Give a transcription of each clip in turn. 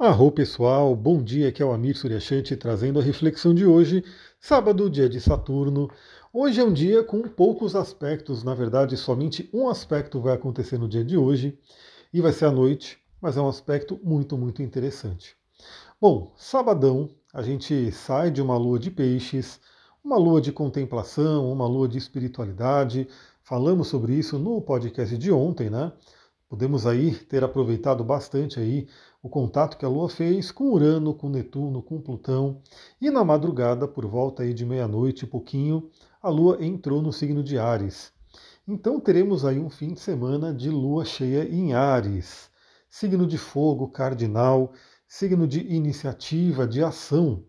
Arro pessoal, bom dia, aqui é o Amir Suryashanti trazendo a reflexão de hoje, sábado, dia de Saturno. Hoje é um dia com poucos aspectos, na verdade somente um aspecto vai acontecer no dia de hoje e vai ser à noite, mas é um aspecto muito, muito interessante. Bom, sabadão, a gente sai de uma lua de peixes, uma lua de contemplação, uma lua de espiritualidade. Falamos sobre isso no podcast de ontem, né? Podemos aí ter aproveitado bastante aí o contato que a Lua fez com Urano, com Netuno, com Plutão. E na madrugada, por volta aí de meia-noite e pouquinho, a Lua entrou no signo de Ares. Então teremos aí um fim de semana de Lua cheia em Ares. Signo de fogo, cardinal, signo de iniciativa, de ação.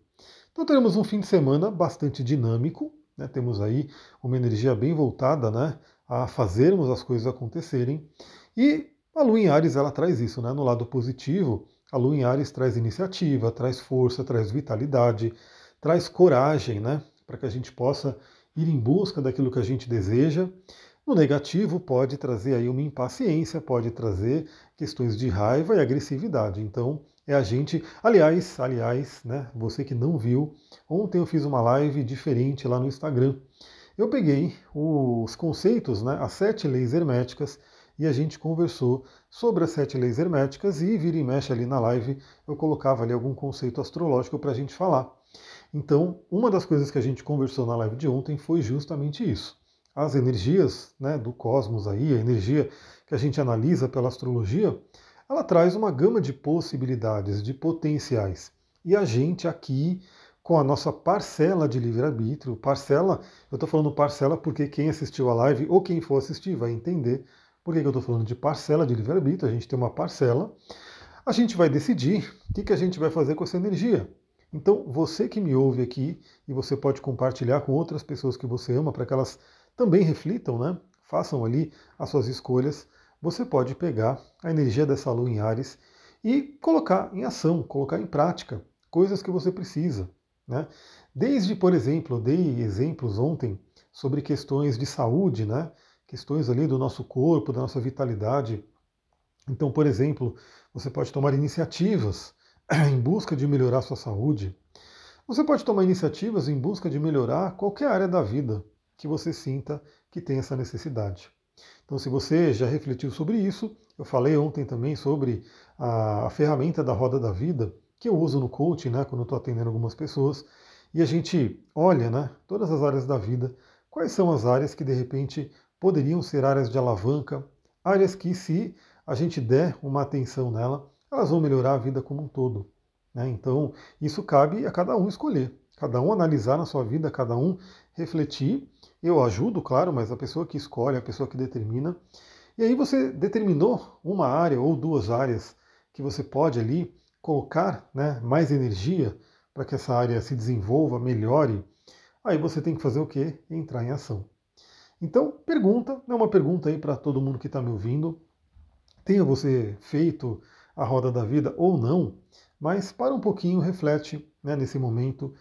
Então teremos um fim de semana bastante dinâmico, né? temos aí uma energia bem voltada né? a fazermos as coisas acontecerem. E a Lua em Ares ela traz isso, né? No lado positivo, a Lua em Ares traz iniciativa, traz força, traz vitalidade, traz coragem, né? Para que a gente possa ir em busca daquilo que a gente deseja. No negativo, pode trazer aí uma impaciência, pode trazer questões de raiva e agressividade. Então, é a gente. Aliás, aliás, né? Você que não viu, ontem eu fiz uma live diferente lá no Instagram. Eu peguei os conceitos, né? As sete leis herméticas e a gente conversou sobre as sete leis herméticas e vira e mexe ali na live eu colocava ali algum conceito astrológico para a gente falar. Então, uma das coisas que a gente conversou na live de ontem foi justamente isso. As energias né, do cosmos aí, a energia que a gente analisa pela astrologia, ela traz uma gama de possibilidades, de potenciais. E a gente aqui, com a nossa parcela de livre-arbítrio, parcela, eu estou falando parcela porque quem assistiu a live ou quem for assistir vai entender por que, eu estou falando de parcela de livre-arbítrio? A gente tem uma parcela, a gente vai decidir o que, que a gente vai fazer com essa energia. Então, você que me ouve aqui, e você pode compartilhar com outras pessoas que você ama, para que elas também reflitam, né? façam ali as suas escolhas, você pode pegar a energia dessa lua em Ares e colocar em ação, colocar em prática coisas que você precisa. Né? Desde, por exemplo, eu dei exemplos ontem sobre questões de saúde, né? Questões ali do nosso corpo, da nossa vitalidade. Então, por exemplo, você pode tomar iniciativas em busca de melhorar a sua saúde. Você pode tomar iniciativas em busca de melhorar qualquer área da vida que você sinta que tem essa necessidade. Então, se você já refletiu sobre isso, eu falei ontem também sobre a, ferramenta da roda da vida, que eu uso no coaching, né, quando estou atendendo algumas pessoas, e a gente olha né, todas as áreas da vida, quais são as áreas que de repente poderiam ser áreas de alavanca, áreas que, se a gente der uma atenção nela, elas vão melhorar a vida como um todo. Né? Então, isso cabe a cada um escolher, cada um analisar na sua vida, cada um refletir. Eu ajudo, claro, mas a pessoa que escolhe, a pessoa que determina. E aí você determinou uma área ou duas áreas que você pode ali colocar né, mais energia para que essa área se desenvolva, melhore. Aí você tem que fazer o quê? Entrar em ação. Então, pergunta, é uma pergunta aí para todo mundo que está me ouvindo. Tenha você feito a roda da vida ou não, mas para um pouquinho, reflete né, nesse momento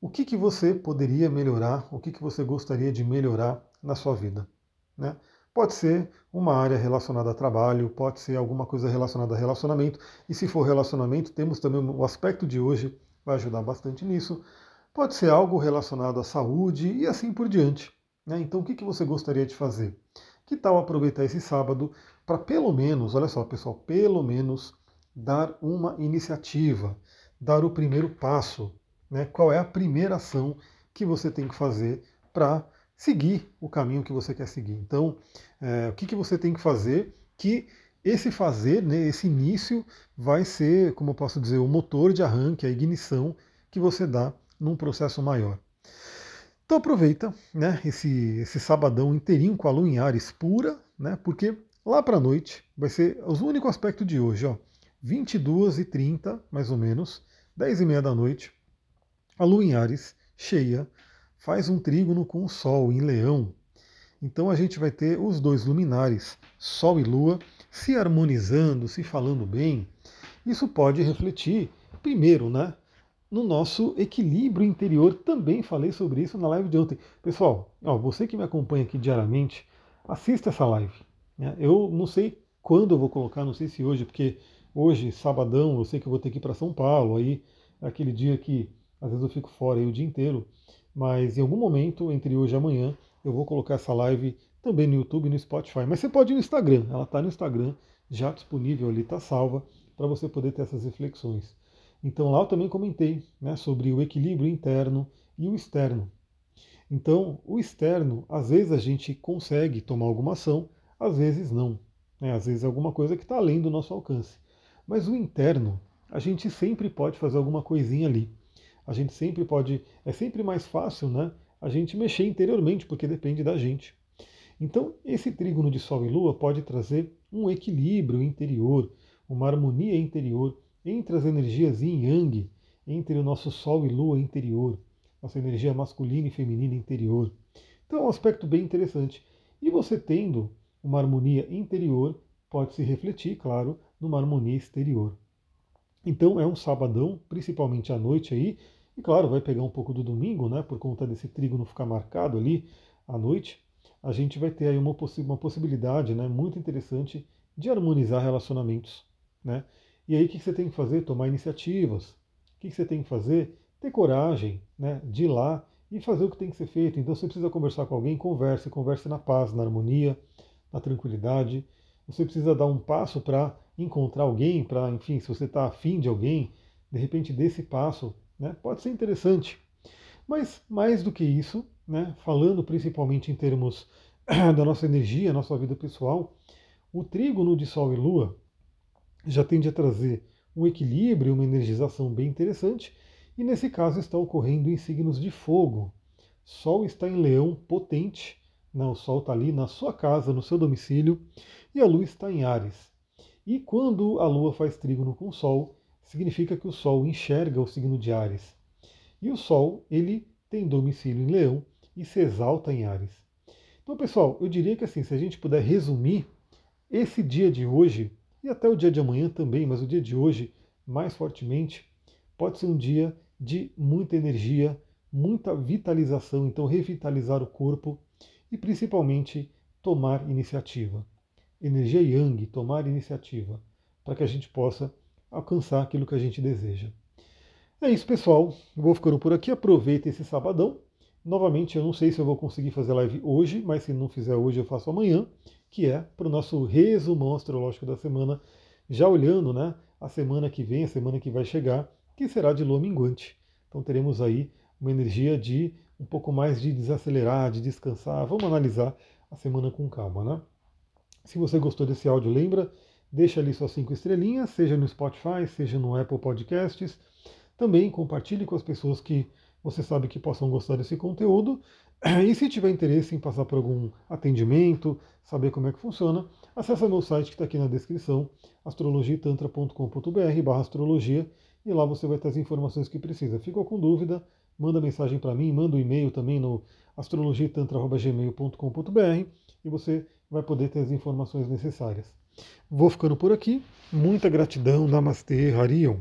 o que, que você poderia melhorar, o que, que você gostaria de melhorar na sua vida. Né? Pode ser uma área relacionada a trabalho, pode ser alguma coisa relacionada a relacionamento, e se for relacionamento, temos também o aspecto de hoje, vai ajudar bastante nisso. Pode ser algo relacionado à saúde e assim por diante. Né? Então, o que, que você gostaria de fazer? Que tal aproveitar esse sábado para pelo menos, olha só, pessoal, pelo menos dar uma iniciativa, dar o primeiro passo. Né? Qual é a primeira ação que você tem que fazer para seguir o caminho que você quer seguir? Então, é, o que, que você tem que fazer que esse fazer, né, esse início, vai ser, como eu posso dizer, o motor de arranque, a ignição que você dá num processo maior. Então aproveita né, esse, esse sabadão inteirinho com a lua em Ares pura, né, porque lá para a noite vai ser o único aspecto de hoje, ó, 22 e 30 mais ou menos, 10 e meia da noite, a lua em Ares cheia, faz um trígono com o Sol em Leão. Então a gente vai ter os dois luminares, Sol e Lua, se harmonizando, se falando bem. Isso pode refletir, primeiro, né, no nosso equilíbrio interior. Também falei sobre isso na live de ontem. Pessoal, ó, você que me acompanha aqui diariamente, assista essa live. Né? Eu não sei quando eu vou colocar, não sei se hoje, porque Hoje, sabadão, eu sei que eu vou ter que ir para São Paulo, aí é aquele dia que às vezes eu fico fora aí o dia inteiro, mas em algum momento, entre hoje e amanhã, eu vou colocar essa live também no YouTube e no Spotify. Mas você pode ir no Instagram, ela está no Instagram, já disponível ali, está salva, para você poder ter essas reflexões. Então lá eu também comentei né, sobre o equilíbrio interno e o externo. Então, o externo, às vezes a gente consegue tomar alguma ação, às vezes não. Né? Às vezes é alguma coisa que está além do nosso alcance. Mas o interno, a gente sempre pode fazer alguma coisinha ali. A gente sempre pode. É sempre mais fácil, né? A gente mexer interiormente, porque depende da gente. Então, esse trígono de Sol e Lua pode trazer um equilíbrio interior, uma harmonia interior entre as energias yin yang, entre o nosso Sol e Lua interior, nossa energia masculina e feminina interior. Então é um aspecto bem interessante. E você tendo uma harmonia interior, pode se refletir, claro, numa harmonia exterior. Então é um sabadão, principalmente à noite aí, e claro, vai pegar um pouco do domingo, né, por conta desse trigo não ficar marcado ali à noite, a gente vai ter aí uma, possi uma possibilidade né, muito interessante de harmonizar relacionamentos. Né? E aí o que você tem que fazer? Tomar iniciativas. O que você tem que fazer? Ter coragem né, de ir lá e fazer o que tem que ser feito. Então, você precisa conversar com alguém, converse, converse na paz, na harmonia, na tranquilidade. Você precisa dar um passo para encontrar alguém, para, enfim, se você está afim de alguém, de repente desse passo, né, pode ser interessante. Mas mais do que isso, né, falando principalmente em termos da nossa energia, nossa vida pessoal, o trígono de Sol e Lua já tende a trazer um equilíbrio, uma energização bem interessante, e nesse caso está ocorrendo em signos de fogo. Sol está em leão potente, né? o Sol está ali na sua casa, no seu domicílio, e a Lua está em Ares. E quando a Lua faz trígono com o Sol, significa que o Sol enxerga o signo de Ares. E o Sol, ele tem domicílio em Leão e se exalta em Ares. Então, pessoal, eu diria que assim, se a gente puder resumir esse dia de hoje, e até o dia de amanhã também, mas o dia de hoje mais fortemente, pode ser um dia de muita energia, muita vitalização, então revitalizar o corpo e principalmente tomar iniciativa. Energia Yang, tomar iniciativa, para que a gente possa alcançar aquilo que a gente deseja. É isso, pessoal. Vou ficando por aqui. Aproveita esse sabadão. Novamente, eu não sei se eu vou conseguir fazer live hoje, mas se não fizer hoje, eu faço amanhã que é para o nosso resumão astrológico da semana, já olhando né, a semana que vem, a semana que vai chegar, que será de lua minguante. Então teremos aí uma energia de um pouco mais de desacelerar, de descansar. Vamos analisar a semana com calma, né? Se você gostou desse áudio, lembra, deixa ali suas cinco estrelinhas, seja no Spotify, seja no Apple Podcasts. Também compartilhe com as pessoas que você sabe que possam gostar desse conteúdo. E se tiver interesse em passar por algum atendimento, saber como é que funciona, acesse meu site que está aqui na descrição, astrologitantra.com.br barra astrologia, e lá você vai ter as informações que precisa. Ficou com dúvida? Manda mensagem para mim, manda um e-mail também no astrologitantra.gmail.com.br e você vai poder ter as informações necessárias. Vou ficando por aqui. Muita gratidão. Namastê, Harion.